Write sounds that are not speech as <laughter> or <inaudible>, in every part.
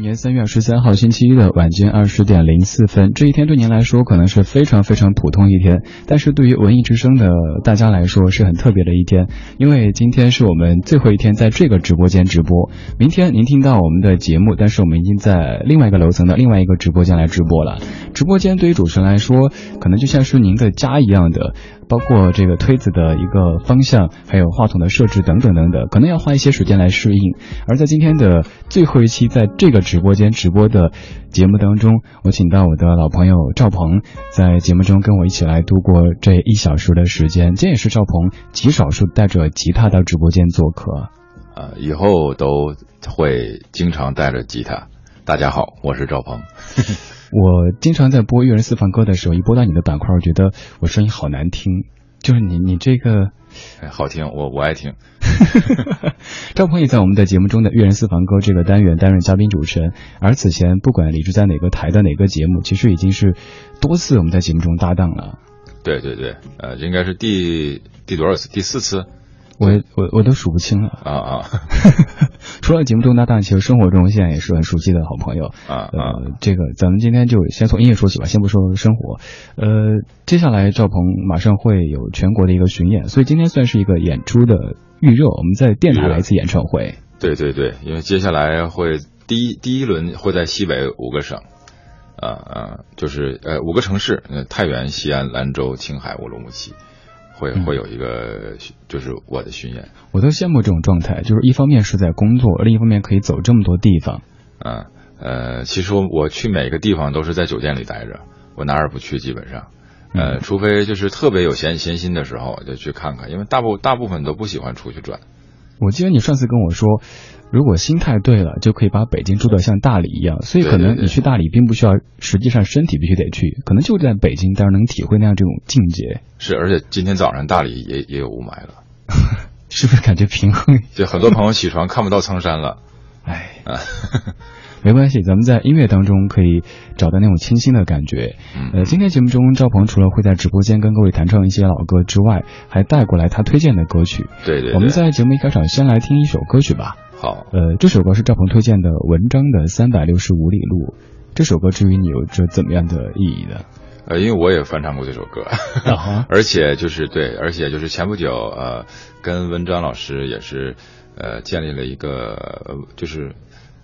年三月二十三号星期一的晚间二十点零四分，这一天对您来说可能是非常非常普通一天，但是对于文艺之声的大家来说是很特别的一天，因为今天是我们最后一天在这个直播间直播。明天您听到我们的节目，但是我们已经在另外一个楼层的另外一个直播间来直播了。直播间对于主持人来说，可能就像是您的家一样的。包括这个推子的一个方向，还有话筒的设置等等等等，可能要花一些时间来适应。而在今天的最后一期，在这个直播间直播的节目当中，我请到我的老朋友赵鹏，在节目中跟我一起来度过这一小时的时间。这也是赵鹏极少数带着吉他到直播间做客。呃，以后都会经常带着吉他。大家好，我是赵鹏。<laughs> 我经常在播《粤人私房歌》的时候，一播到你的板块，我觉得我声音好难听。就是你，你这个，哎，好听，我我爱听。<laughs> 赵鹏也在我们的节目中的《粤人私房歌》这个单元担任嘉宾主持人，而此前不管李志在哪个台的哪个节目，其实已经是多次我们在节目中搭档了。对对对，呃，应该是第第多少次？第四次。我我我都数不清了啊啊！<laughs> 除了节目中搭档，其实生活中现在也是很熟悉的好朋友啊啊！呃，这个咱们今天就先从音乐说起吧，先不说生活。呃，接下来赵鹏马上会有全国的一个巡演，所以今天算是一个演出的预热。我们在电台来一次演唱会。对对对，因为接下来会第一第一轮会在西北五个省，啊啊，就是呃五个城市，呃太原、西安、兰州、青海、乌鲁木齐。会会有一个，就是我的巡演，我都羡慕这种状态，就是一方面是在工作，另一方面可以走这么多地方。啊，呃，其实我去每个地方都是在酒店里待着，我哪儿也不去，基本上，呃，嗯、除非就是特别有闲闲心的时候就去看看，因为大部大部分都不喜欢出去转。我记得你上次跟我说，如果心态对了，就可以把北京住得像大理一样。所以可能你去大理并不需要，实际上身体必须得去，可能就在北京，但是能体会那样这种境界。是，而且今天早上大理也也有雾霾了，<laughs> 是不是感觉平衡？就很多朋友起床看不到苍山了。<laughs> 哎，<laughs> 没关系，咱们在音乐当中可以找到那种清新的感觉。嗯、呃，今天节目中，赵鹏除了会在直播间跟各位弹唱一些老歌之外，还带过来他推荐的歌曲。对对,对。我们在节目一开场先来听一首歌曲吧。好。呃，这首歌是赵鹏推荐的文章的《三百六十五里路》。这首歌至于你有着怎么样的意义呢？呃，因为我也翻唱过这首歌，啊、<laughs> 而且就是对，而且就是前不久呃，跟文章老师也是呃建立了一个就是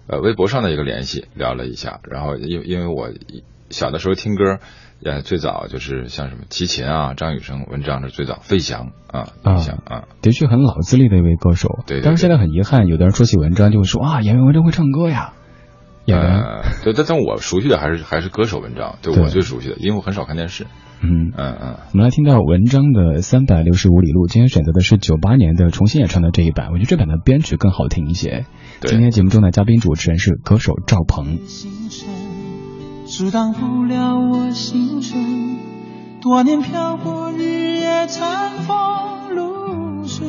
呃微博上的一个联系，聊了一下，然后因因为我小的时候听歌，呃最早就是像什么齐秦啊、张雨生、文章是最早，费翔啊、费翔啊，的确很老资历的一位歌手。对,对,对，但是现在很遗憾，有的人说起文章就会说啊，演员文章会唱歌呀。演员，呃，对，但但我熟悉的还是还是歌手文章，对我最熟悉的，因为我很少看电视。嗯嗯嗯。我们来听到文章的《三百六十五里路》，今天选择的是九八年的重新演唱的这一版，我觉得这版的编曲更好听一些。今天节目中的嘉宾主持人是歌手赵鹏。阻挡不了我心声，多年漂泊，日夜餐风露宿，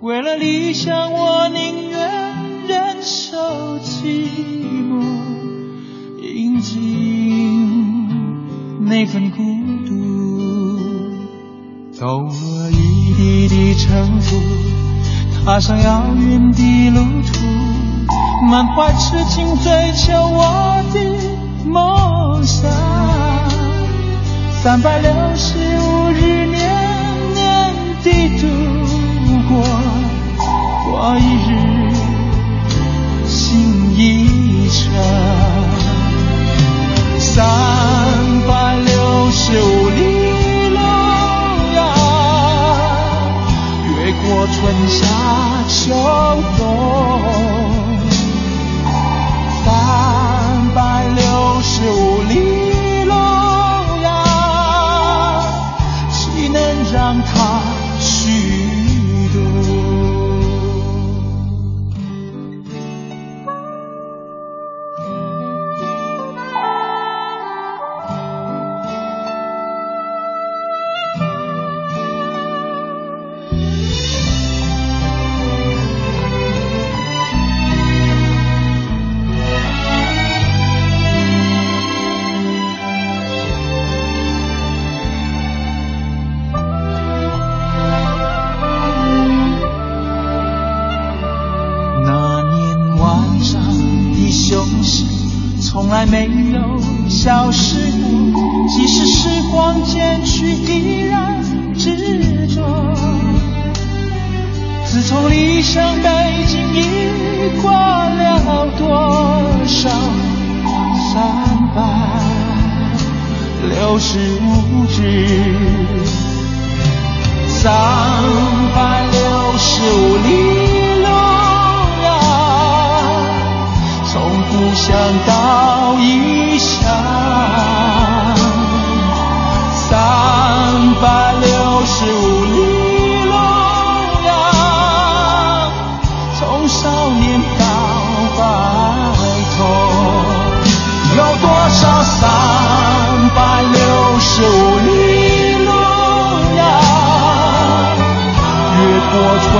为了理想，我宁愿。忍受寂寞，饮尽那份孤独，走过一地的尘土，踏上遥远的路途，满怀痴情追求我的梦想。三百六十五日年年地度过，过一日。一程，三百六十五里路呀，越过春夏秋冬，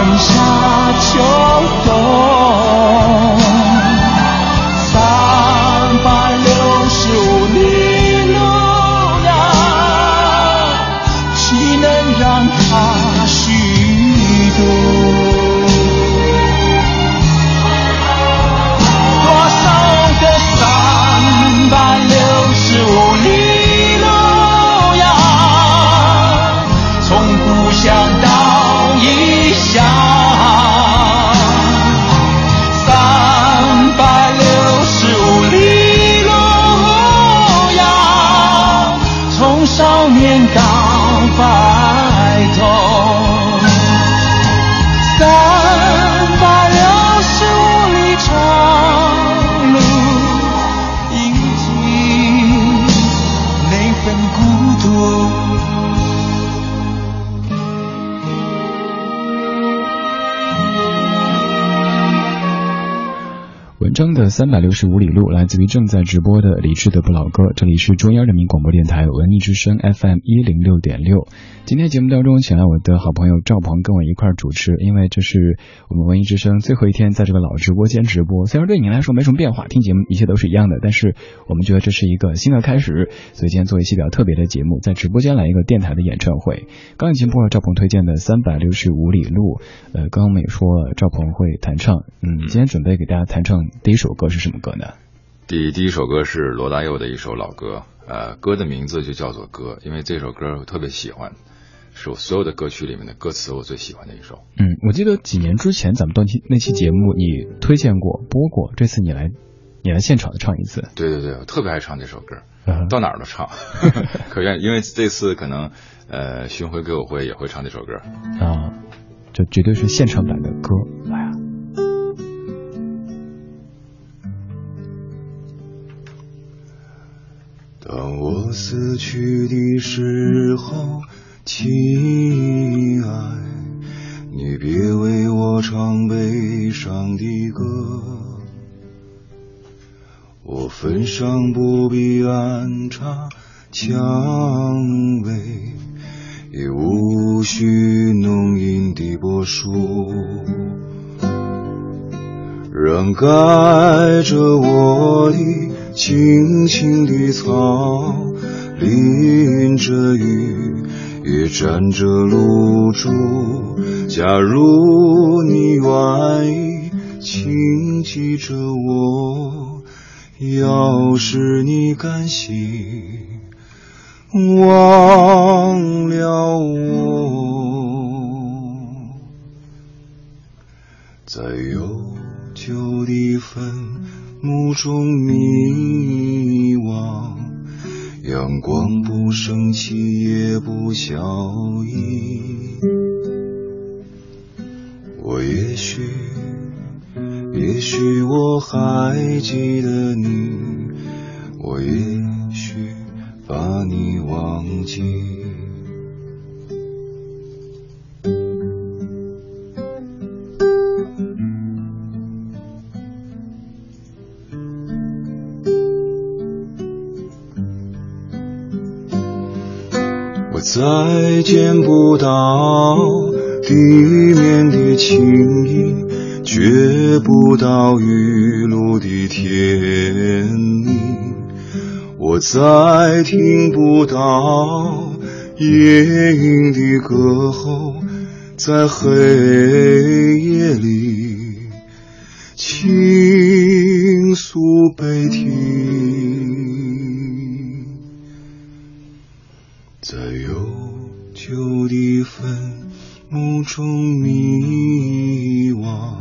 春夏秋三百六十五里路来自于正在直播的李志的不老歌，这里是中央人民广播电台文艺之声 FM 一零六点六。今天节目当中请来我的好朋友赵鹏跟我一块儿主持，因为这是我们文艺之声最后一天在这个老直播间直播。虽然对你来说没什么变化，听节目一切都是一样的，但是我们觉得这是一个新的开始，所以今天做一期比较特别的节目，在直播间来一个电台的演唱会。刚已经播了赵鹏推荐的三百六十五里路，呃，刚刚我们也说了赵鹏会弹唱，嗯，今天准备给大家弹唱第一首歌是什么歌呢？第第一首歌是罗大佑的一首老歌，呃，歌的名字就叫做《歌》，因为这首歌我特别喜欢，是我所有的歌曲里面的歌词我最喜欢的一首。嗯，我记得几年之前咱们那期那期节目你推荐过播过，这次你来你来现场的唱一次。对对对，我特别爱唱这首歌，嗯到哪儿都唱，<laughs> 可愿因为这次可能呃巡回歌友会也会唱这首歌。啊，这绝对是现场版的歌，当我死去的时候，亲爱，你别为我唱悲伤的歌。我坟上不必安插蔷薇，也无需浓荫的柏树。让盖着我的青青的草，淋着雨，也沾着露珠。假如你愿意请记着我，要是你甘心忘了我，在悠久的坟目中迷惘，阳光不升起也不消翳。我也许，也许我还记得你，我也许把你忘记。再见不到地面的轻盈，觉不到雨露的甜蜜，我再听不到夜莺的歌喉，在黑夜里倾诉悲啼。在悠久的坟墓中迷惘，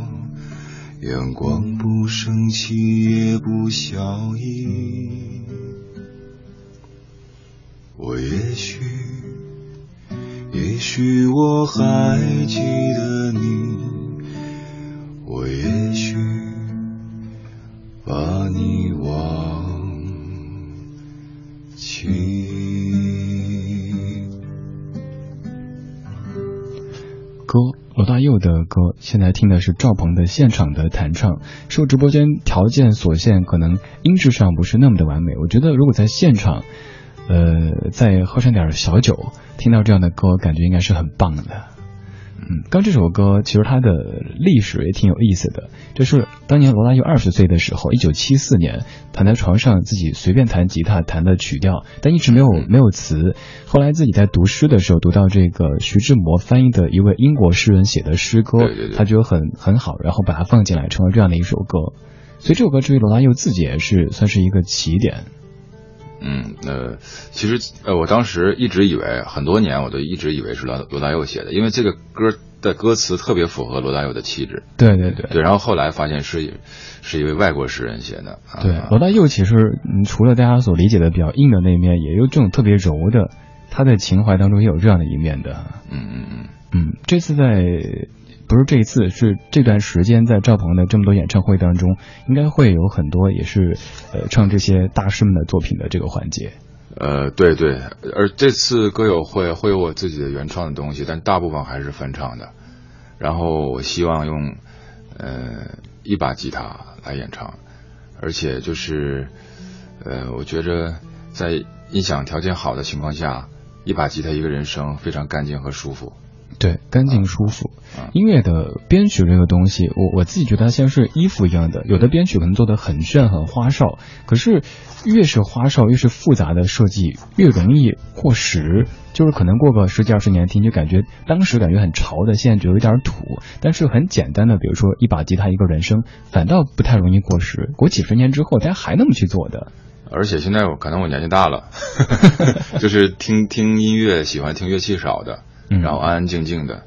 阳光不升起也不消翳。我也许，也许我还记得你，我也许把你忘记。歌，罗大佑的歌，现在听的是赵鹏的现场的弹唱。受直播间条件所限，可能音质上不是那么的完美。我觉得如果在现场，呃，再喝上点小酒，听到这样的歌，感觉应该是很棒的。嗯，刚这首歌其实它的历史也挺有意思的，就是当年罗大佑二十岁的时候，一九七四年，躺在床上自己随便弹吉他弹的曲调，但一直没有没有词。后来自己在读诗的时候，读到这个徐志摩翻译的一位英国诗人写的诗歌，对对对他觉得很很好，然后把它放进来，成了这样的一首歌。所以这首歌至于罗大佑自己也是算是一个起点。嗯，呃，其实呃，我当时一直以为很多年，我都一直以为是罗罗大佑写的，因为这个歌的歌词特别符合罗大佑的气质。对对对对，然后后来发现是是一位外国诗人写的。啊、对，罗大佑其实嗯，除了大家所理解的比较硬的那一面，也有这种特别柔的，他的情怀当中也有这样的一面的。嗯嗯嗯，嗯，这次在不是这一次，是这段时间在赵鹏的这么多演唱会当中，应该会有很多也是呃唱这些大师们的作品的这个环节。呃，对对，而这次歌友会会有我自己的原创的东西，但大部分还是翻唱的。然后我希望用呃一把吉他来演唱，而且就是呃，我觉着在音响条件好的情况下，一把吉他一个人声非常干净和舒服。对，干净舒服。啊音乐的编曲这个东西，我我自己觉得它像是衣服一样的，有的编曲可能做的很炫很花哨，可是越是花哨越是复杂的设计，越容易过时。就是可能过个十几二十年听，就感觉当时感觉很潮的，现在觉得有点土。但是很简单的，比如说一把吉他一个人声，反倒不太容易过时。过几十年之后，大家还那么去做的。而且现在我可能我年纪大了，<laughs> 就是听 <laughs> 听音乐喜欢听乐器少的，嗯然后安安静静的，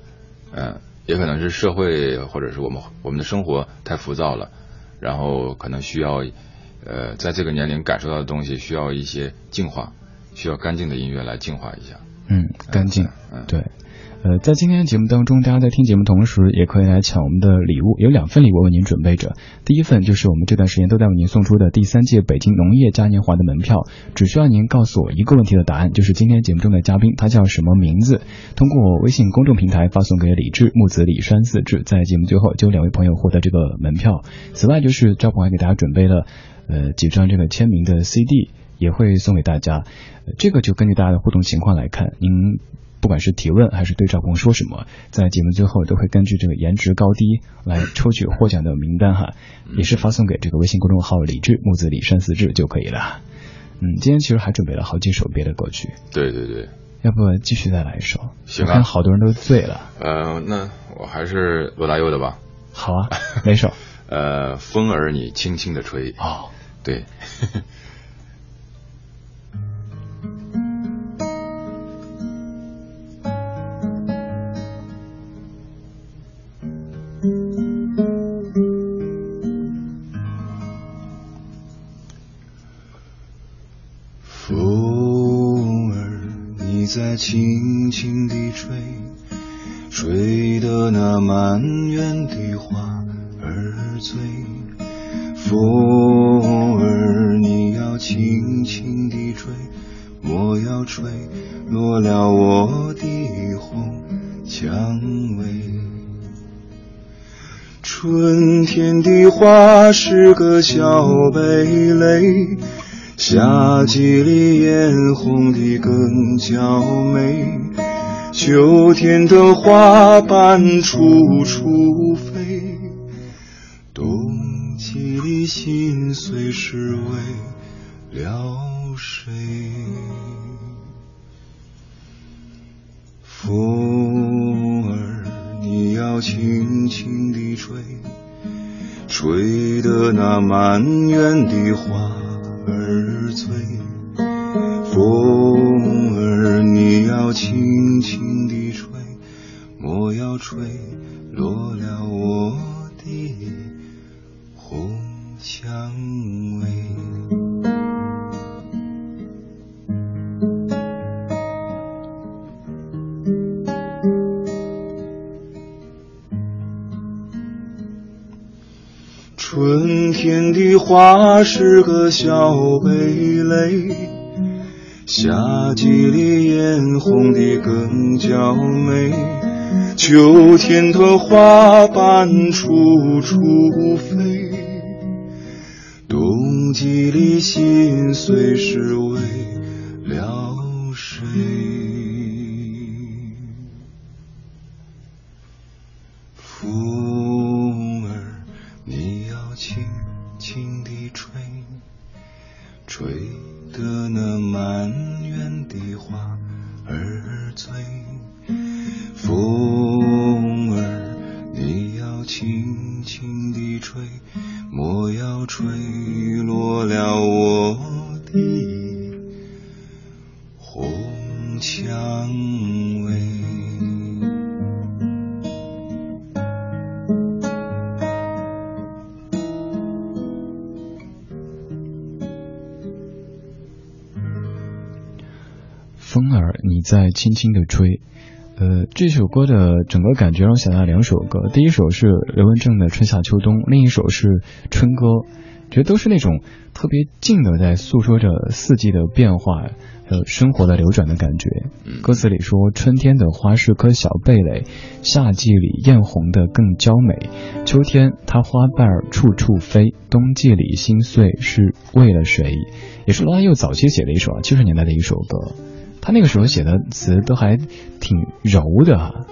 嗯，也可能是社会或者是我们我们的生活太浮躁了，然后可能需要，呃，在这个年龄感受到的东西需要一些净化，需要干净的音乐来净化一下。嗯，干净。嗯，对，呃，在今天的节目当中，大家在听节目同时，也可以来抢我们的礼物，有两份礼物为您准备着。第一份就是我们这段时间都在为您送出的第三届北京农业嘉年华的门票，只需要您告诉我一个问题的答案，就是今天节目中的嘉宾他叫什么名字，通过微信公众平台发送给李志木子李山四志，在节目最后就有两位朋友获得这个门票。此外，就是赵鹏还给大家准备了呃几张这个签名的 CD。也会送给大家，这个就根据大家的互动情况来看，您不管是提问还是对赵鹏说什么，在节目最后都会根据这个颜值高低来抽取获奖的名单哈，也是发送给这个微信公众号李志木子李山四志就可以了。嗯，今天其实还准备了好几首别的歌曲，对对对，要不继续再来一首？行啊我看好多人都醉了。呃，那我还是罗大佑的吧。好啊，哪首？<laughs> 呃，风儿你轻轻的吹，哦，对。<laughs> 轻轻地吹，吹得那满园的花儿醉。风儿，你要轻轻地吹，莫要吹落了我的红蔷薇。春天的花是个小蓓蕾，夏季里艳红的更娇美。秋天的花瓣处处飞，冬季里心碎是为了谁？风儿，你要轻轻地吹，吹得那满园的花儿醉。风儿，你要轻轻地吹，莫要吹落了我的红蔷薇。春天的花是个小蓓蕾，夏季里艳红的更娇美。秋天的花瓣处处飞，冬季里心碎是为了谁？满园的花儿醉。风儿，你要轻轻地吹，莫要吹落了我的红墙在轻轻的吹。呃，这首歌的整个感觉让我想到两首歌，第一首是刘文正的《春夏秋冬》，另一首是《春歌》，觉得都是那种特别静的，在诉说着四季的变化，还有生活的流转的感觉。歌词里说，春天的花是颗小蓓蕾，夏季里艳红的更娇美，秋天它花瓣处处飞，冬季里心碎是为了谁？也是罗大佑早期写的一首啊，七十年代的一首歌。他那个时候写的词都还挺柔的哈，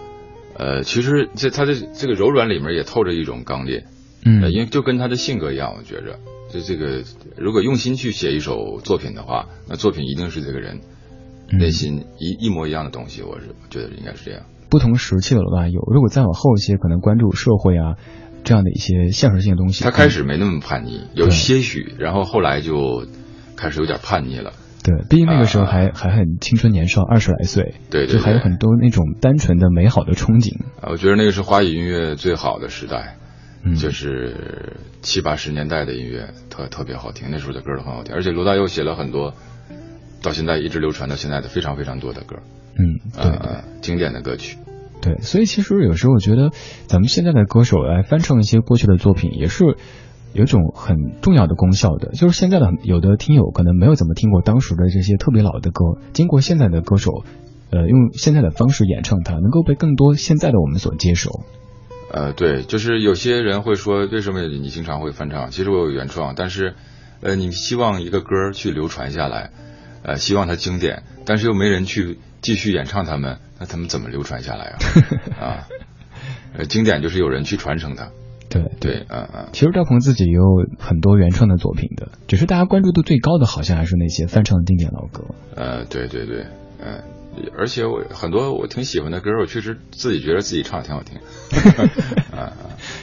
呃，其实这他的这个柔软里面也透着一种刚烈，嗯，因为就跟他的性格一样，我觉着，就这个如果用心去写一首作品的话，那作品一定是这个人内心一一模一样的东西，我是觉得应该是这样。不同时期的罗大佑，如果再往后一些，可能关注社会啊这样的一些现实性的东西。他开始没那么叛逆，有些许，然后后来就开始有点叛逆了。对，毕竟那个时候还、还很青春年少，二十来岁，对，就还有很多那种单纯的美好的憧憬。啊，我觉得那个是华语音乐最好的时代，嗯，就是七八十年代的音乐特特别好听，那时候的歌都很好听，而且罗大佑写了很多，到现在一直流传到现在的非常非常多的歌，嗯，对经典的歌曲。对，所以其实有时候我觉得咱们现在的歌手来翻唱一些过去的作品，也是。有一种很重要的功效的，就是现在的有的听友可能没有怎么听过当时的这些特别老的歌，经过现在的歌手，呃，用现在的方式演唱它，能够被更多现在的我们所接受。呃，对，就是有些人会说，为什么你经常会翻唱？其实我有原创，但是，呃，你希望一个歌去流传下来，呃，希望它经典，但是又没人去继续演唱他们，那他们怎么流传下来啊？<laughs> 啊，呃，经典就是有人去传承它。对对，啊啊，其实赵鹏自己也有很多原创的作品的，只是大家关注度最高的好像还是那些翻唱的经典老歌。呃，对对对，嗯，而且我很多我挺喜欢的歌，我确实自己觉得自己唱的挺好听。<laughs> 啊，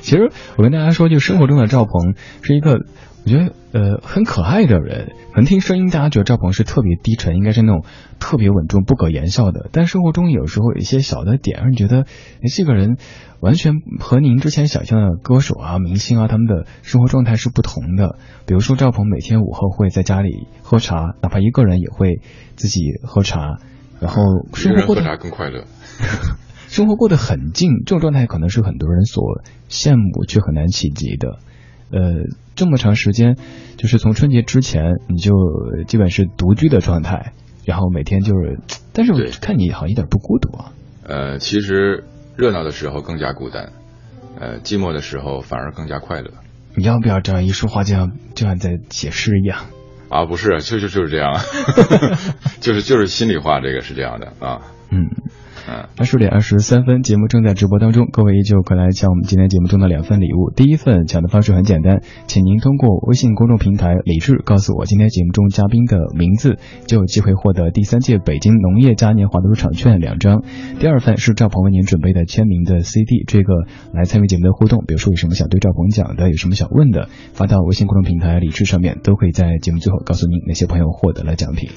其实我跟大家说，就生活中的赵鹏是一个。我觉得呃很可爱的人，可能听声音大家觉得赵鹏是特别低沉，应该是那种特别稳重、不可言笑的。但生活中有时候有一些小的点，让你觉得哎这个人完全和您之前想象的歌手啊、明星啊他们的生活状态是不同的。比如说赵鹏每天午后会在家里喝茶，哪怕一个人也会自己喝茶，然后生活过得喝茶更快乐，生活过得很近。这种状态可能是很多人所羡慕却很难企及的。呃，这么长时间，就是从春节之前你就基本是独居的状态，然后每天就是，<tsk> 但是我看你好像一点不孤独啊。呃，其实热闹的时候更加孤单，呃，寂寞的时候反而更加快乐。你要不要这样一说话，就像就像在写诗一样？啊，不是，就就就是这样，<laughs> 就是就是心里话，这个是这样的啊。嗯。二十点二十三分，节目正在直播当中，各位依旧可来抢我们今天节目中的两份礼物。第一份抢的方式很简单，请您通过微信公众平台“李志”告诉我今天节目中嘉宾的名字，就有机会获得第三届北京农业嘉年华的入场券两张。第二份是赵鹏为您准备的签名的 CD，这个来参与节目的互动，比如说有什么想对赵鹏讲的，有什么想问的，发到微信公众平台“李志”上面，都可以在节目最后告诉您哪些朋友获得了奖品。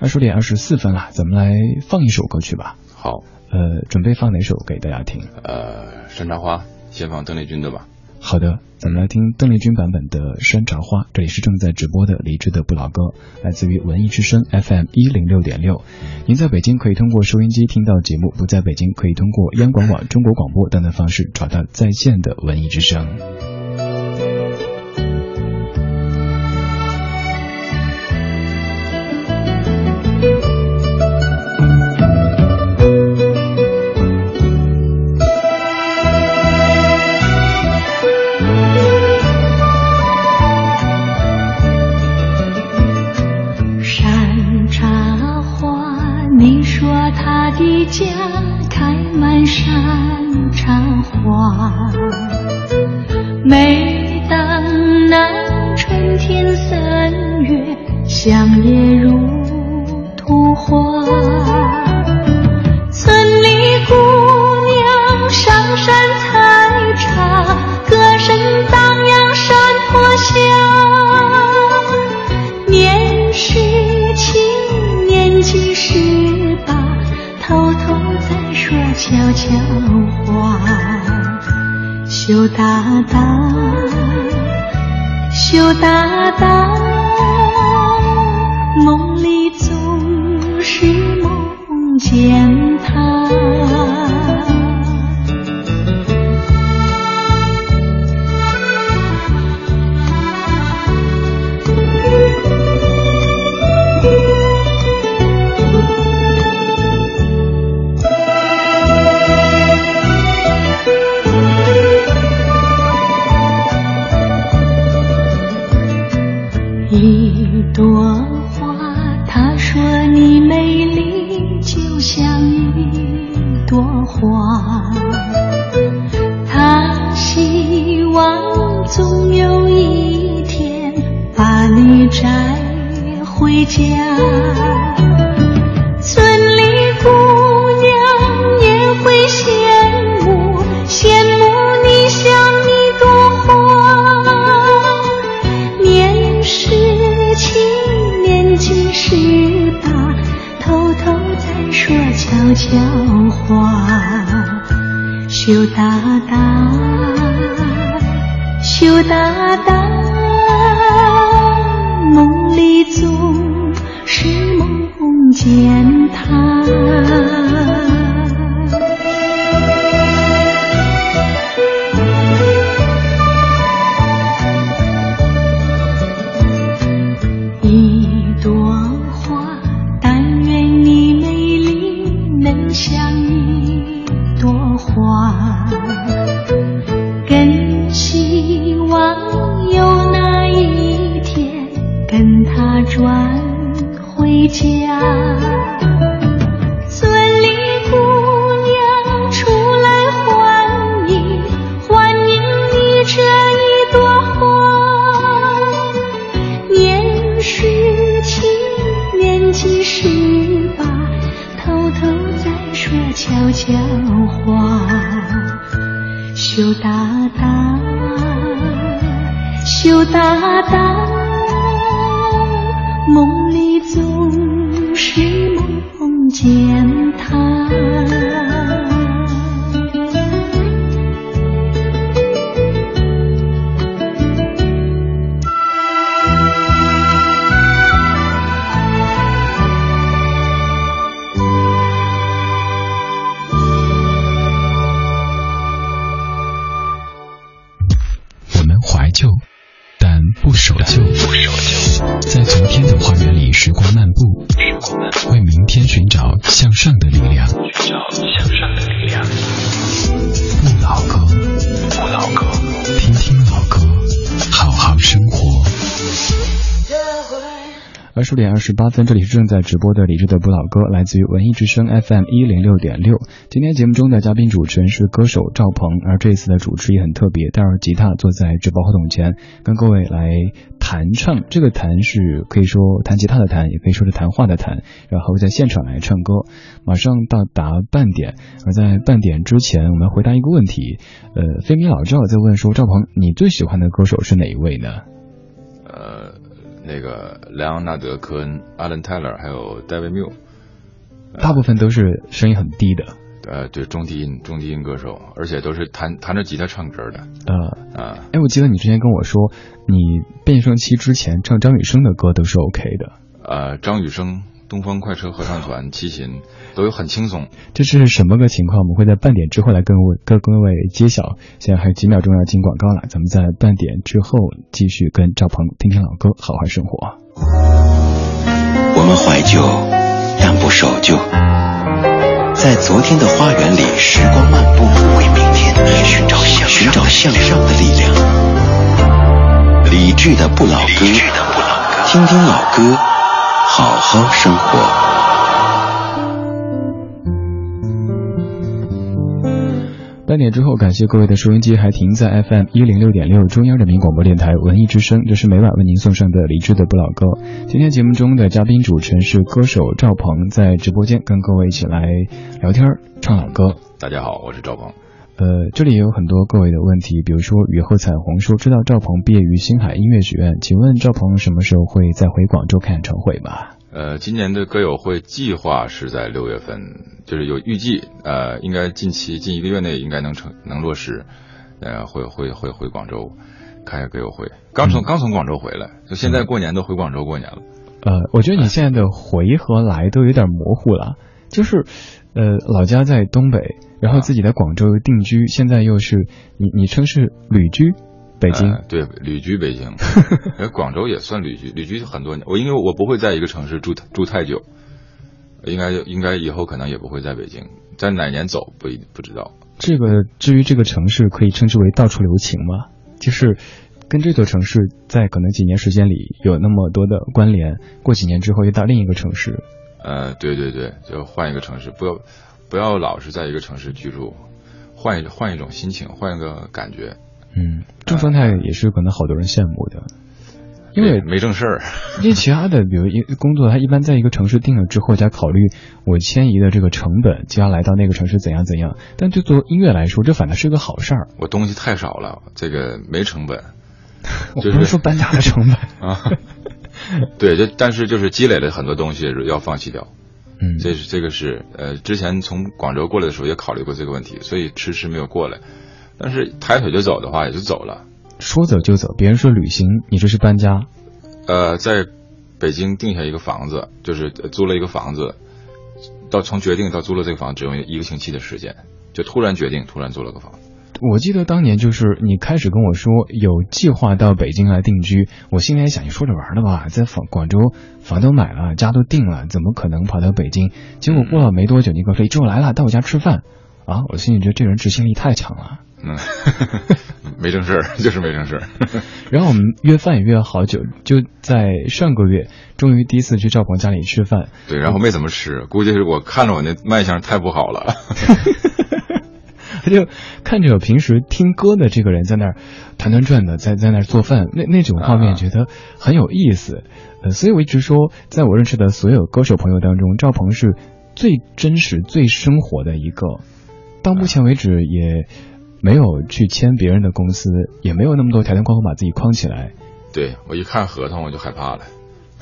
二十点二十四分了，咱们来放一首歌曲吧。好，呃，准备放哪首给大家听？呃，山茶花，先放邓丽君的吧。好的，咱们来听邓丽君版本的《山茶花》。这里是正在直播的李志的不老歌，来自于文艺之声 FM 一零六点六。您在北京可以通过收音机听到节目，不在北京可以通过央广网、中国广播等等方式找到在线的文艺之声。家开满山茶花每当那春天三月乡野如图画。都在说悄悄话羞答答羞答答梦里总是梦见他。点二十八分，这里是正在直播的李志的不老歌，来自于文艺之声 FM 一零六点六。今天节目中的嘉宾主持人是歌手赵鹏，而这一次的主持也很特别，带着吉他坐在直播话筒前，跟各位来弹唱。这个弹是可以说弹吉他的弹，也可以说是谈话的谈。然后在现场来唱歌。马上到达半点，而在半点之前，我们回答一个问题。呃，飞米老赵在问说，赵鹏，你最喜欢的歌手是哪一位呢？呃。那个莱昂纳德·科恩、阿伦·泰勒，还有戴维·缪，大部分都是声音很低的。呃，对，中低音中低音歌手，而且都是弹弹着吉他唱歌的。呃啊，哎，我记得你之前跟我说，你变声期之前唱张雨生的歌都是 OK 的。呃，张雨生、东方快车合唱团、齐秦都有很轻松。这是什么个情况？我们会在半点之后来跟各各位揭晓。现在还有几秒钟要进广告了，咱们在半点之后继续跟赵鹏听听老歌，好好生活。我们怀旧，但不守旧。在昨天的花园里，时光漫步，为明天寻找向寻找向上的力量。理智的不老歌，听听老歌，好好生活。半点之后，感谢各位的收音机还停在 FM 一零六点六中央人民广播电台文艺之声，这是每晚为您送上的理智的不老歌。今天节目中的嘉宾主持人是歌手赵鹏，在直播间跟各位一起来聊天唱老歌。大家好，我是赵鹏。呃，这里也有很多各位的问题，比如说雨后彩虹说知道赵鹏毕业于星海音乐学院，请问赵鹏什么时候会再回广州开演唱会吗？呃，今年的歌友会计划是在六月份，就是有预计，呃，应该近期近一个月内应该能成能落实，呃，会会会回广州开歌友会。刚从、刚从广州回来，就现在过年都回广州过年了。呃，我觉得你现在的回和来都有点模糊了，就是，呃，老家在东北，然后自己在广州定居，现在又是你你称是旅居北京，呃对，旅居北京，呃 <laughs> 广州也算旅居，旅居很多年。我因为我不会在一个城市住住太久，应该应该以后可能也不会在北京，在哪年走不一不知道。这个至于这个城市可以称之为到处留情吗？就是跟这座城市在可能几年时间里有那么多的关联，过几年之后又到另一个城市，呃，对对对，就换一个城市，不要不要老是在一个城市居住，换一换一种心情，换一个感觉。嗯，这种状态也是可能好多人羡慕的，因为没正事儿。因为其他的，比如一工作，他一般在一个城市定了之后，再考虑我迁移的这个成本，接下来到那个城市怎样怎样。但就做音乐来说，这反倒是个好事儿。我东西太少了，这个没成本。<laughs> 我不是说搬家的成本 <laughs> 啊，对，就但是就是积累了很多东西要放弃掉。嗯，这是这个是呃，之前从广州过来的时候也考虑过这个问题，所以迟迟没有过来。但是抬腿就走的话，也就走了。说走就走，别人说旅行，你这是搬家。呃，在北京定下一个房子，就是租了一个房子，到从决定到租了这个房子只用一个星期的时间，就突然决定，突然租了个房子。我记得当年就是你开始跟我说有计划到北京来定居，我心里还想你说着玩的吧，在广广州房都买了，家都定了，怎么可能跑到北京？结果过了没多久，你跟我说之后来了，到我家吃饭啊！我心里觉得这人执行力太强了。嗯，<laughs> 没正事儿，<laughs> 就是没正事儿。<laughs> 然后我们约饭也约了好久，就在上个月，终于第一次去赵鹏家里吃饭。对，然后没怎么吃，估计是我看着我那卖相太不好了。他就看着有平时听歌的这个人在那儿团团转的，在在那儿做饭，那那种画面觉得很有意思。呃，所以我一直说，在我认识的所有歌手朋友当中，赵鹏是最真实、最生活的一个。到目前为止也没有去签别人的公司，也没有那么多条条框框把自己框起来。对我一看合同我就害怕了，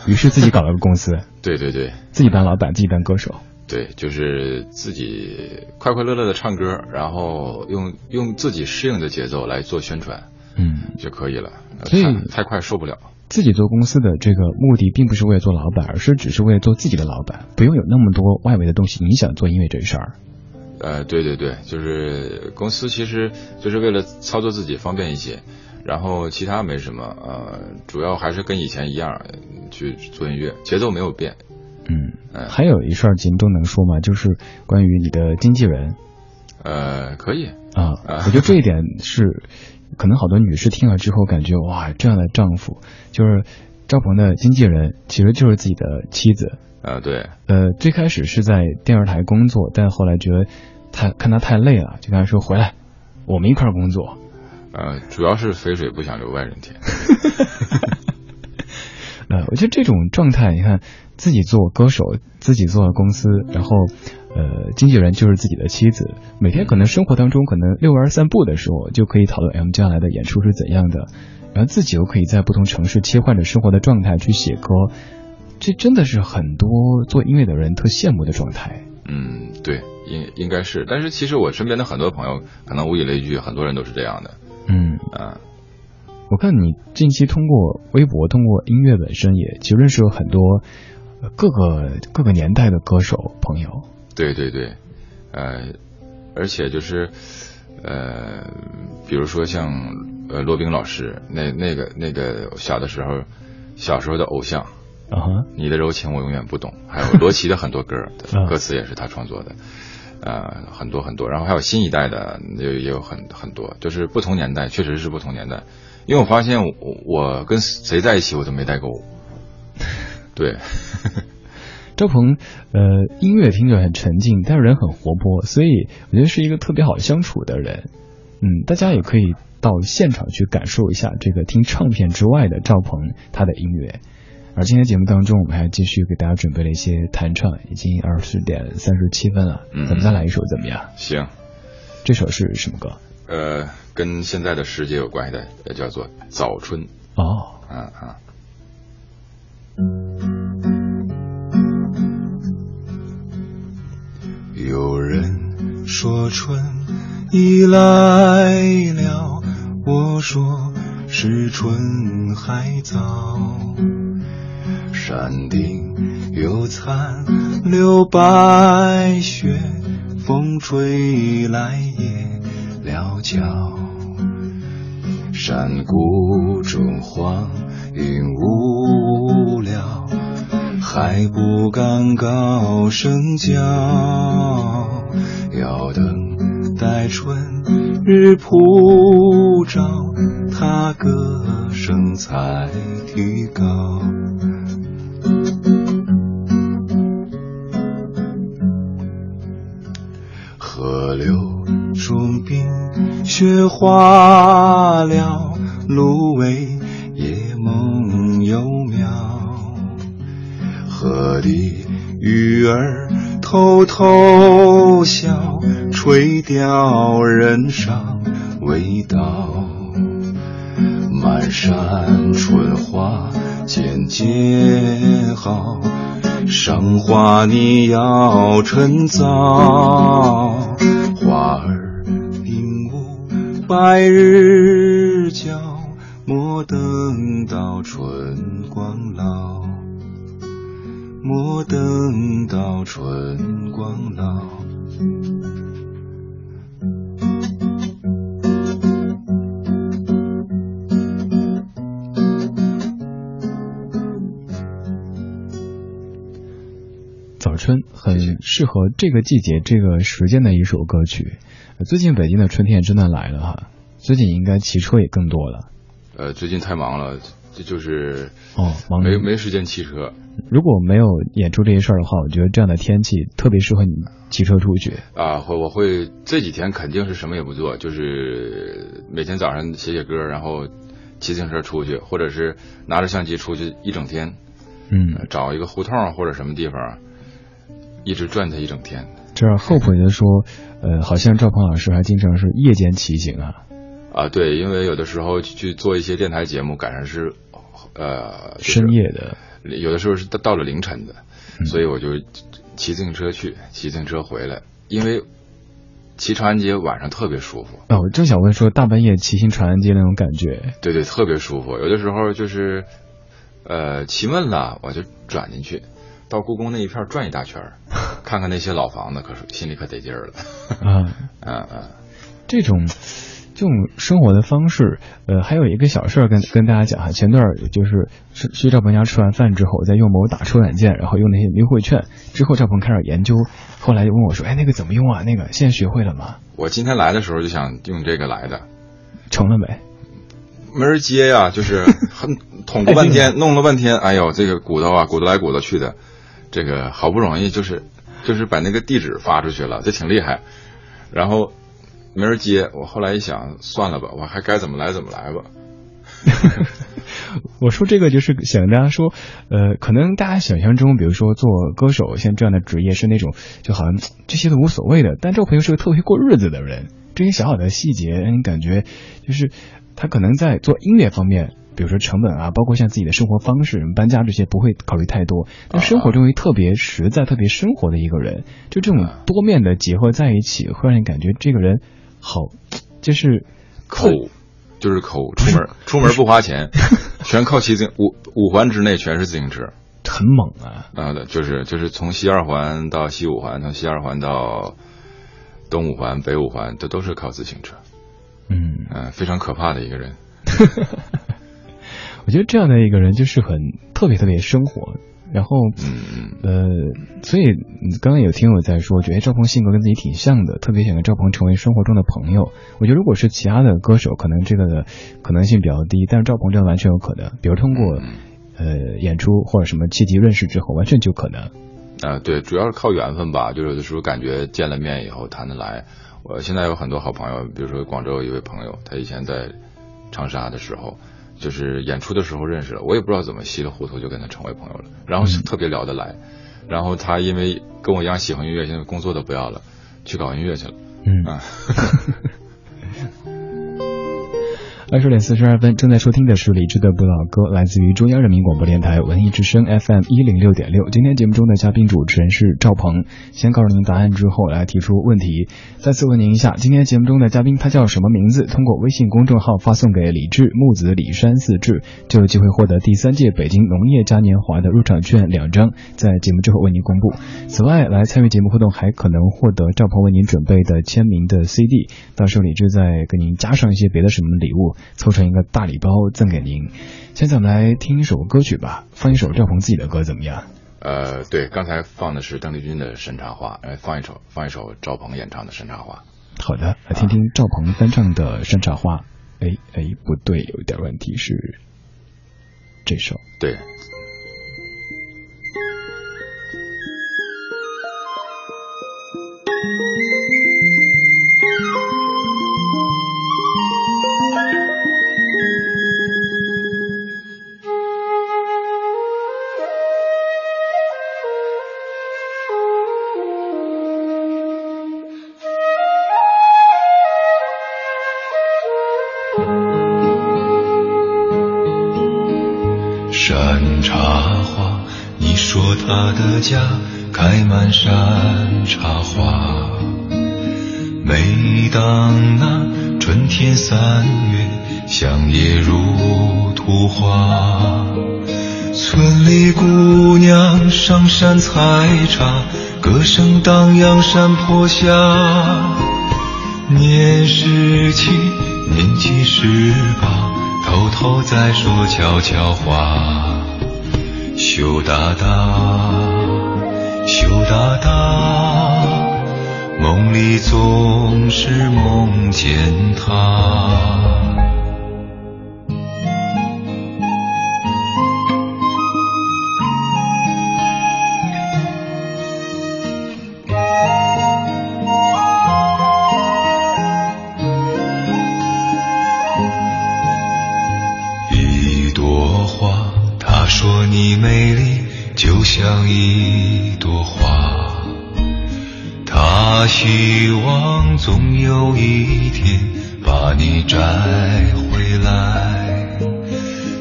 于是自己搞了个公司。对对对，自己当老板，自己当歌手。对，就是自己快快乐乐的唱歌，然后用用自己适应的节奏来做宣传，嗯，就可以了。所以太快受不了。自己做公司的这个目的，并不是为了做老板，而是只是为了做自己的老板，不用有那么多外围的东西影响做音乐这事儿。呃，对对对，就是公司其实就是为了操作自己方便一些，然后其他没什么，呃，主要还是跟以前一样去做音乐，节奏没有变。嗯，还有一事儿节目中能说吗？就是关于你的经纪人。呃，可以啊，我觉得这一点是可能好多女士听了之后感觉哇，这样的丈夫就是赵鹏的经纪人，其实就是自己的妻子。啊，对。呃，最开始是在电视台工作，但后来觉得他看他太累了，就跟他说回来，我们一块儿工作。呃，主要是肥水不想流外人田。呃，我觉得这种状态，你看自己做歌手，自己做公司，然后呃，经纪人就是自己的妻子，每天可能生活当中可能遛弯散步的时候就可以讨论，哎，我们接下来的演出是怎样的，然后自己又可以在不同城市切换着生活的状态去写歌，这真的是很多做音乐的人特羡慕的状态。嗯，对，应应该是，但是其实我身边的很多朋友可能物以类聚，很多人都是这样的。嗯。啊，我看你近期通过微博，通过音乐本身，也其实认识了很多呃各个各个年代的歌手朋友。对对对，呃，而且就是呃，比如说像呃骆宾老师，那那个那个小的时候，小时候的偶像，啊哈，你的柔情我永远不懂，还有罗琦的很多歌，嗯歌词也是他创作的，呃，很多很多，然后还有新一代的也也有很很多，就是不同年代，确实是不同年代，因为我发现我我跟谁在一起我都没代沟，<laughs> 对，<laughs> 赵鹏，呃，音乐听着很沉静，但是人很活泼，所以我觉得是一个特别好相处的人。嗯，大家也可以到现场去感受一下这个听唱片之外的赵鹏他的音乐。而今天节目当中，我们还继续给大家准备了一些弹唱，已经二十点三十七分了，嗯咱们再来一首怎么样？行，这首是什么歌？呃，跟现在的时节有关系的，也叫做早春，哦，啊啊。有人说春已来了，我说是春还早。山顶有残留白雪，风吹来也了脚。山谷中黄莺无聊，还不敢高声叫，要等待春日普照，它歌声才提高。雪化了，芦苇也梦幽渺。河里鱼儿偷偷笑，垂钓人上未到。满山春花渐渐好，赏花你要趁早。花儿白日娇，莫等到春光老，莫等到春光老。适合这个季节、这个时间的一首歌曲。呃最近北京的春天真的来了哈，最近应该骑车也更多了。呃，最近太忙了，这就是哦，忙没没时间骑车如果没有演出这些事儿的话，我觉得这样的天气特别适合你骑车出去。啊。会我会这几天肯定是什么也不做，就是每天早上写写歌，然后骑自行车出去，或者是拿着相机出去一整天，嗯，呃找一个胡同或者什么地方，一直转它一整天。这样后悔的说，呃，好像赵鹏老师还经常是夜间骑行啊。啊，对，因为有的时候去做一些电台节目，赶上是呃就是深夜的，有的时候是到到了凌晨的，嗯所以我就骑自行车去，骑自行车回来，因为骑长安街晚上特别舒服，哦，我正想问说，大半夜骑行长安街那种感觉，对对，特别舒服。有的时候就是呃骑闷了，我就转进去，到故宫那一片转一大圈，看看那些老房子，可是心里可得劲儿了。啊，<laughs> 嗯嗯，这种这种生活的方式，呃，还有一个小事儿跟跟大家讲哈，前段儿就是去去赵鹏家吃完饭之后，在用某打车软件，然后用那些优惠券，之后赵鹏开始研究，后来就问我说，哎，那个怎么用啊？那个现在学会了吗？我今天来的时候就想用这个来的，成了没？没人接呀，就是很捅咕半天，弄了半天，哎呦，这个骨头啊，骨头来骨头去的，这个好不容易就是就是把那个地址发出去了，这挺厉害，然后没人接，我后来一想，算了吧，我还该怎么来怎么来吧。<laughs> 我说这个就是想跟大家说，呃，可能大家想象中，比如说做歌手像这样的职业是那种就好像这些都无所谓的，但赵鹏又是个特别会过日子的人，这些小小的细节让你感觉，就是他可能在做音乐方面。比如说成本啊，包括像自己的生活方式、搬家这些不会考虑太多，但生活中又特别实在、特别生活的一个人，就这种多面的结合在一起，会让你感觉这个人好，就是口，就是口，出门出门不花钱，全靠骑自行五五环之内全是自行车，很猛啊！啊，对，就是就是从西二环到西五环，从西二环到东五环、北五环，这都是靠自行车。嗯嗯，非常可怕的一个人。<laughs> 我觉得这样的一个人就是很特别特别生活，然后，呃，所以刚刚有听友在说，觉得赵鹏性格跟自己挺像的，特别想跟赵鹏成为生活中的朋友。我觉得如果是其他的歌手，可能这个的可能性比较低，但是赵鹏这样完全有可能，比如通过呃演出或者什么契机认识之后，完全就可能。啊，对，主要是靠缘分吧，就是有的时候感觉见了面以后谈得来。我现在有很多好朋友，比如说广州有一位朋友，他以前在长沙的时候。就是演出的时候认识了，我也不知道怎么稀里糊涂就跟他成为朋友了，然后特别聊得来，然后他因为跟我一样喜欢音乐，现在工作都不要了，去搞音乐去了。嗯啊。<laughs> 二十点四十二分，正在收听的是李志的不老歌，来自于中央人民广播电台文艺之声 FM 一零六点六。今天节目中的嘉宾主持人是赵鹏。先告诉您答案之后，来提出问题。再次问您一下，今天节目中的嘉宾他叫什么名字？通过微信公众号发送给李志木子李山四志，就有机会获得第三届北京农业嘉年华的入场券两张，在节目之后为您公布。此外，来参与节目互动还可能获得赵鹏为您准备的签名的 CD，到时候李志再给您加上一些别的什么礼物。凑成一个大礼包赠给您。现在我们来听一首歌曲吧，放一首赵鹏自己的歌怎么样？呃，对，刚才放的是邓丽君的《山茶花》，呃放一首，放一首赵鹏演唱的《山茶花》。好的，来听听赵鹏翻唱的《山茶花》。哎哎，不对，有一点问题是这首。对。家开满山茶花，每当那春天三月，乡野如图画。村里姑娘上山采茶，歌声荡漾山坡下。年十七，年纪十八，偷偷在说悄悄话。羞答答，羞答答梦里总是梦见他。一朵花他说你美丽就像一希望总有一天把你摘回来。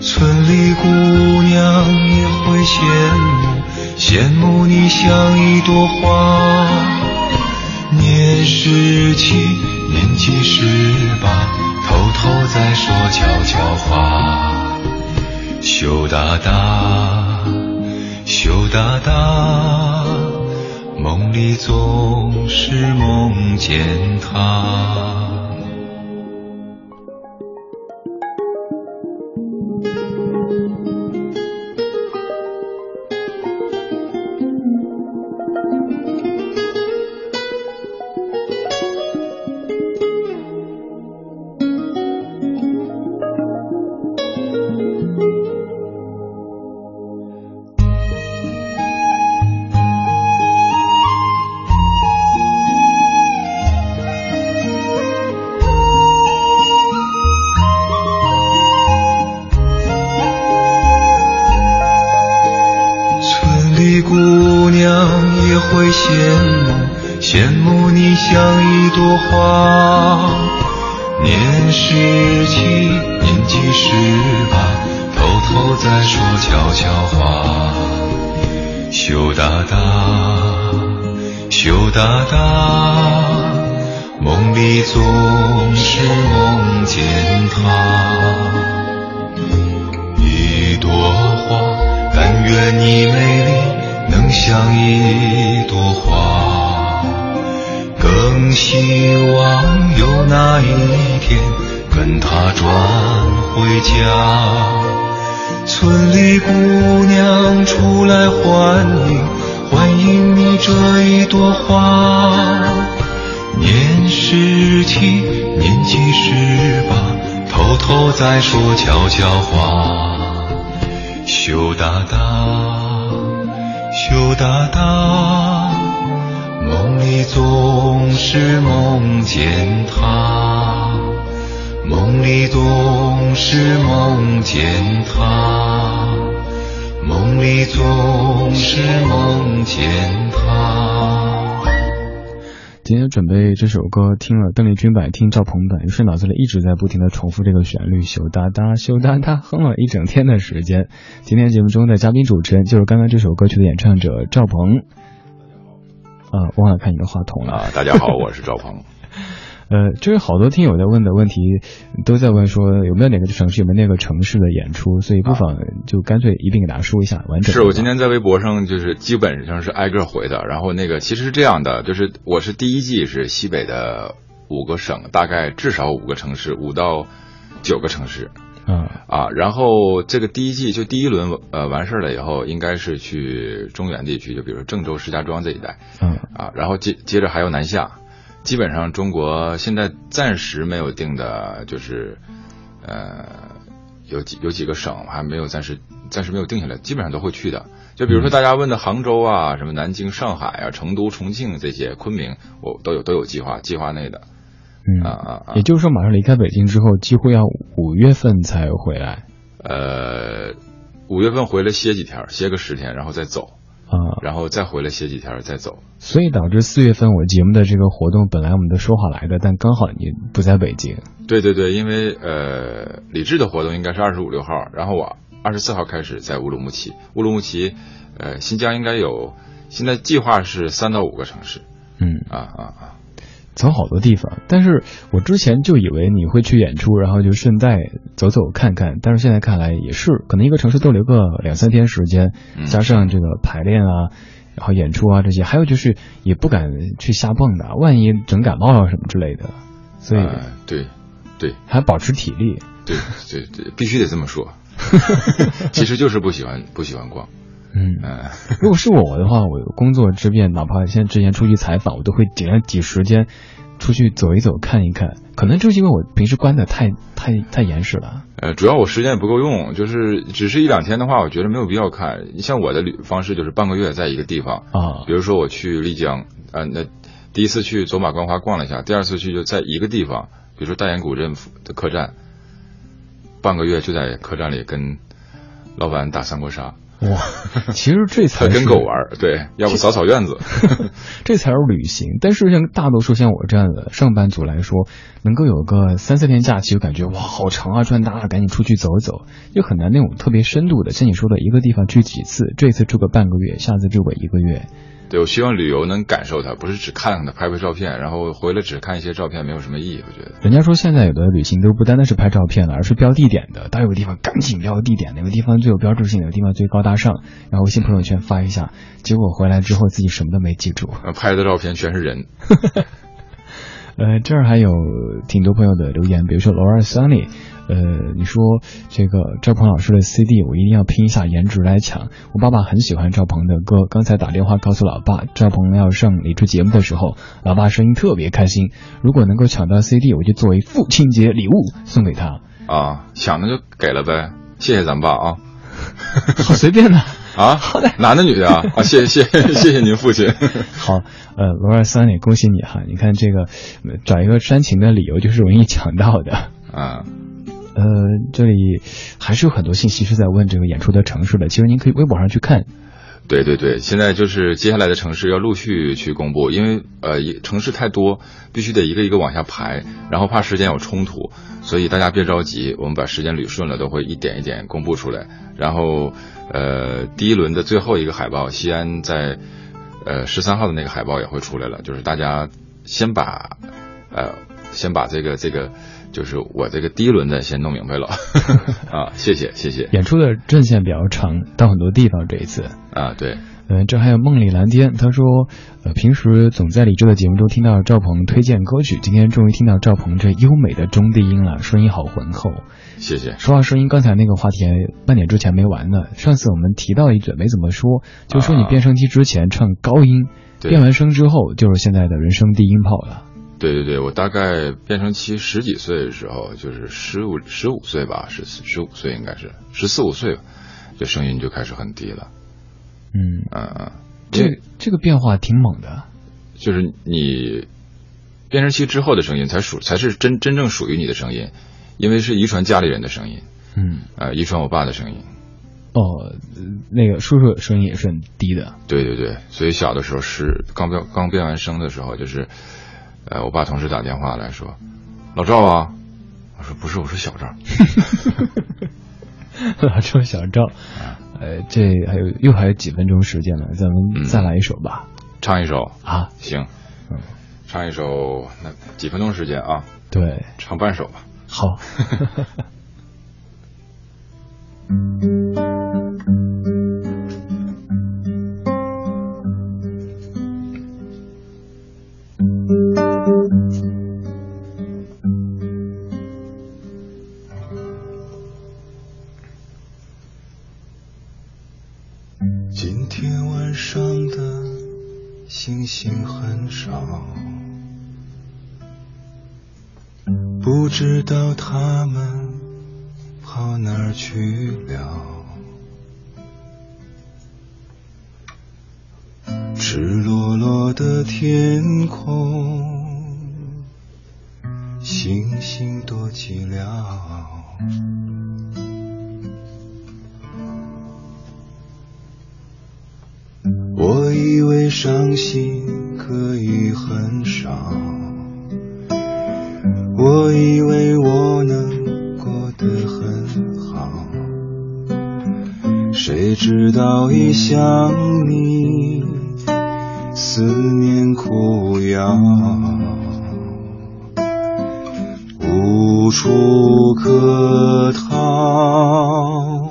村里姑娘也会羡慕，羡慕你像一朵花。年十七，年纪十八，偷偷在说悄悄话，羞答答。羞答答，梦里总是梦见他。羡慕你像一朵花。年十七，年纪十八，偷偷在说悄悄话。羞答答，羞答答，梦里总是梦见他。一朵花，但愿你美丽，能像一朵花。更希望有那一天，跟他转回家。村里姑娘出来欢迎，欢迎你这一朵花。年十七，年纪十八，偷偷在说悄悄话。羞答答，羞答答，梦里总是梦见他。梦里总是梦见他，梦里总是梦见他。今天准备这首歌，听了邓丽君版，听赵鹏版，于是脑子里一直在不停的重复这个旋律，羞答答，羞答答，哼了一整天的时间。今天节目中的嘉宾主持人就是刚刚这首歌曲的演唱者赵鹏。啊，忘了看你的话筒了。啊，大家好，我是赵鹏。<laughs> 呃，就是好多听友在问的问题，都在问说有没有哪个城市有没有那个城市的演出，所以不妨就干脆一并给大家说一下完整。是我今天在微博上就是基本上是挨个回的，然后那个其实是这样的，就是我是第一季是西北的五个省，大概至少五个城市，五到九个城市。嗯啊，然后这个第一季就第一轮呃完事儿了以后，应该是去中原地区，就比如说郑州、石家庄这一带。嗯啊，然后接接着还有南下。基本上中国现在暂时没有定的，就是呃有几有几个省还没有暂时暂时没有定下来，基本上都会去的。就比如说大家问的杭州啊、什么南京、上海啊、成都、重庆这些，昆明我都有都有计划计划内的。嗯啊啊啊也就是说，马上离开北京之后，几乎要五月份才回来呃，五月份回来歇几天，歇个十天，然后再走，啊。然后再回来歇几天再走。所以导致四月份我节目的这个活动，本来我们都说好来的，但刚好你不在北京。对对对，因为呃，李志的活动应该是二十五六号，然后我二十四号开始在乌鲁木齐。乌鲁木齐，呃，新疆应该有，现在计划是三到五个城市。嗯，啊啊啊！走好多地方，但是我之前就以为你会去演出，然后就顺带走走看看，但是现在看来也是，可能一个城市逗留个两三天时间，嗯加上这个排练啊，然后演出啊这些，还有就是也不敢去瞎蹦的，万一整感冒啊什么之类的，所以呃对对还保持体力。对对对，必须得这么说。<laughs> 其实就是不喜欢不喜欢逛。嗯，嗯、<laughs> 如果是我的话，我工作之便，哪怕现在之前出去采访，我都会尽量挤时间出去走一走、看一看。可能就是因为我平时关的太太太严实了。呃，主要我时间也不够用，就是只是一两天的话，我觉得没有必要看。你像我的旅方式就是半个月在一个地方，啊比如说我去丽江，呃，那第一次去走马观花逛了一下，第二次去就在一个地方，比如说大研古镇的客栈，半个月就在客栈里跟老板打三国杀，哇，<laughs> 其实这才是跟狗玩儿，对，要不扫扫院子。<laughs> 这才是旅行。但是像大多数像我这样的上班族来说，能够有个三四天假期，就感觉哇好长啊，赚大了，赶紧出去走走，又很难那种特别深度的。像你说的一个地方去几次，这次住个半个月，下次住个一个月。对，我希望旅游能感受它，不是只看看它，拍拍照片，然后回来只看一些照片，没有什么意义。我觉得。人家说现在有的旅行都不单单是拍照片了，而是标地点的。到有个地方赶紧标地点，哪个地方最有标志性，哪个地方最高大上，然后微信朋友圈发一下。结果回来之后自己什么都没记住。呃，拍的照片全是人，<laughs> 呃，这儿还有挺多朋友的留言，比如说 Laura Sunny，呃，你说这个赵鹏老师的 CD 我一定要拼一下颜值来抢。我爸爸很喜欢赵鹏的歌，刚才打电话告诉老爸赵鹏要上李志节目的时候，老爸声音特别开心。如果能够抢到 CD，我就作为父亲节礼物送给他。啊，想的就给了呗，谢谢咱爸啊好随便的。啊，<laughs> 男的女的啊啊，谢谢谢谢谢您父亲，<laughs> 好，呃，罗二三也恭喜你哈！你看这个，呃找一个煽情的理由就是容易抢到的。啊，呃，这里还是有很多信息是在问这个演出的城市的，其实您可以微博上去看。对对对，现在就是接下来的城市要陆续去公布，因为呃一城市太多，必须得一个一个往下排，然后怕时间有冲突，所以大家别着急，我们把时间捋顺了，都会一点一点公布出来。然后呃第一轮的最后一个海报，西安在呃十三号的那个海报也会出来了，就是大家先把呃先把这个这个。就是我这个第一轮的先弄明白了 <laughs> 啊，谢谢谢谢。演出的阵线比较长，到很多地方这一次啊，对，嗯，这还有梦里蓝天，他说，呃，平时总在李志的节目中听到赵鹏推荐歌曲，今天终于听到赵鹏这优美的中低音了，声音好浑厚。谢谢。说话声音，刚才那个话题半点之前没完呢，上次我们提到一嘴没怎么说，就说你变声期之前唱高音，变完声之后就是现在的人声低音炮了。对对对，我大概变声期十几岁的时候，就是十五十五岁吧，十十五岁应该是十四五岁，这声音就开始很低了。嗯嗯嗯，这这个变化挺猛的。就是你变声期之后的声音才属才是真真正属于你的声音，因为是遗传家里人的声音。嗯啊，遗传我爸的声音。哦，那个叔叔声音也是很低的。对对对，所以小的时候是刚变刚变完声的时候就是。呃，我爸同时打电话来说：“老赵啊，我说不是，我说小赵。<laughs> <laughs> 老赵，小赵，呃，这还有又还有几分钟时间了，咱们再来一首吧，唱一首。啊，行，嗯，唱一首，那几分钟时间啊？对，唱半首吧。好。<laughs> <laughs> 不可逃。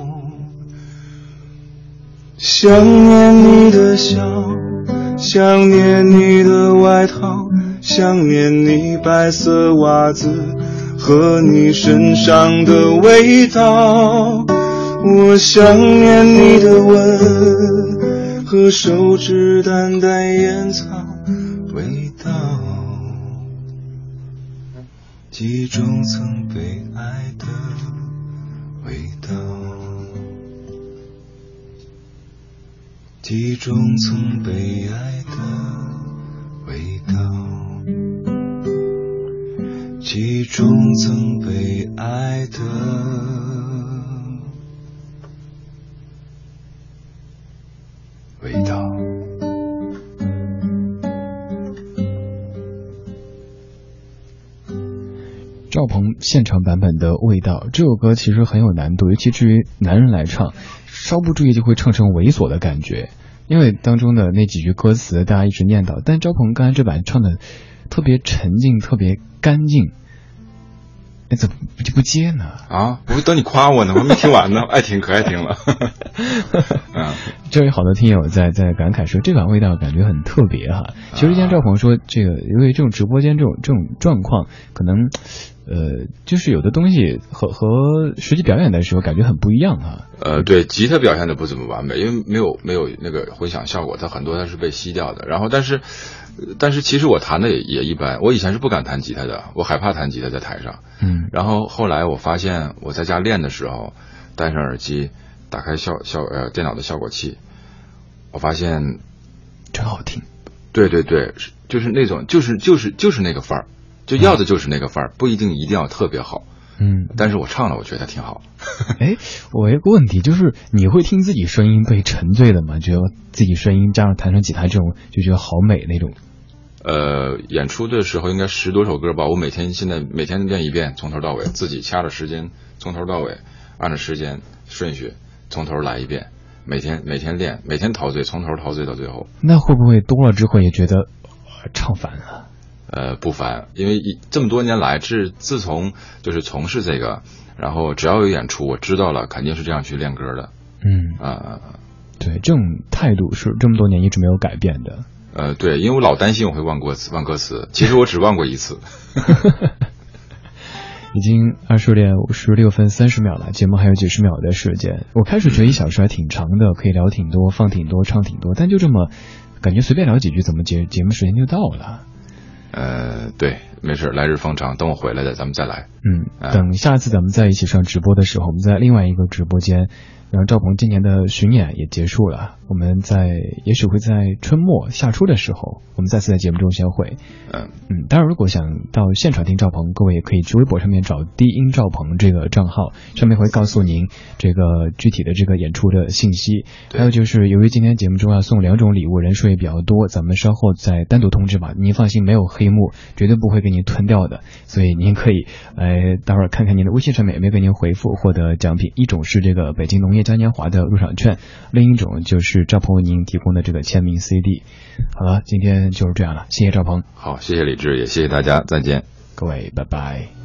想念你的笑，想念你的外套。想念你白色袜子和你身上的味道，我想念你的吻和手指淡淡烟草记忆中曾被爱的味道，记忆中曾被爱的味道。记忆中曾被爱的味道。赵鹏现场版本的味道，这首歌其实很有难度，尤其至于男人来唱，稍不注意就会唱成猥琐的感觉。因为当中的那几句歌词，大家一直念叨，但赵鹏刚才这版唱的。特别沉静，特别干净，哎怎么就不接呢？啊，我等你夸我呢，我还没听完呢，<laughs> 爱听可爱听了。啊，<laughs> 这位好多听友在在感慨说，这款味道感觉很特别哈。其实今天赵鹏说，这个因为这种直播间这种这种状况，可能呃，就是有的东西和和实际表演的时候感觉很不一样哈。呃，对，吉他表现的不怎么完美，因为没有没有那个混响效果，它很多它是被吸掉的。然后，但是。但是其实我弹的也也一般，我以前是不敢弹吉他的，我害怕弹吉他在台上。嗯。然后后来我发现我在家练的时候，戴上耳机，打开效效呃电脑的效果器，我发现真好听。对对对，就是那种就是就是就是那个范儿，就要的就是那个范儿，不一定一定要特别好。嗯，但是我唱了，我觉得挺好。<laughs> 哎，我有个问题，就是你会听自己声音被沉醉的吗？觉得自己声音加上弹上吉他这种，就觉得好美那种。呃，演出的时候应该十多首歌吧，我每天现在每天练一遍，从头到尾，自己掐着时间，从头到尾，按照时间顺序从头来一遍，每天每天练，每天陶醉，从头陶醉到最后。那会不会多了之后也觉得唱烦了？呃，不烦，因为一这么多年来，自自从就是从事这个，然后只要有演出，我知道了，肯定是这样去练歌的。嗯啊、对，这种态度是这么多年一直没有改变的。呃，对，因为我老担心我会忘歌词，忘歌词，其实我只忘过一次。<laughs> 已经二十点五十六分三十秒了，节目还有几十秒的时间。我开始觉得一小时还挺长的，可以聊挺多，放挺多，唱挺多，但就这么感觉随便聊几句，怎么节节目时间就到了？呃，对，没事，来日方长，等我回来的，咱们再来。嗯，啊等下次咱们在一起上直播的时候，我们在另外一个直播间。然后赵鹏今年的巡演也结束了，我们在也许会在春末夏初的时候，我们再次在节目中相会。嗯嗯，当然，如果想到现场听赵鹏，各位也可以去微博上面找低音赵鹏这个账号，上面会告诉您这个具体的这个演出的信息。还有就是，由于今天节目中要送两种礼物，人数也比较多，咱们稍后再单独通知吧。您放心，没有黑幕，绝对不会给您吞掉的。所以您可以来待会儿看看您的微信上面有没有给您回复获得奖品。一种是这个北京农业嘉年华的入场券，另一种就是赵鹏为您提供的这个签名 CD。好了，今天就是这样了，谢谢赵鹏。好，谢谢李志，也谢谢大家，再见。各位，拜拜。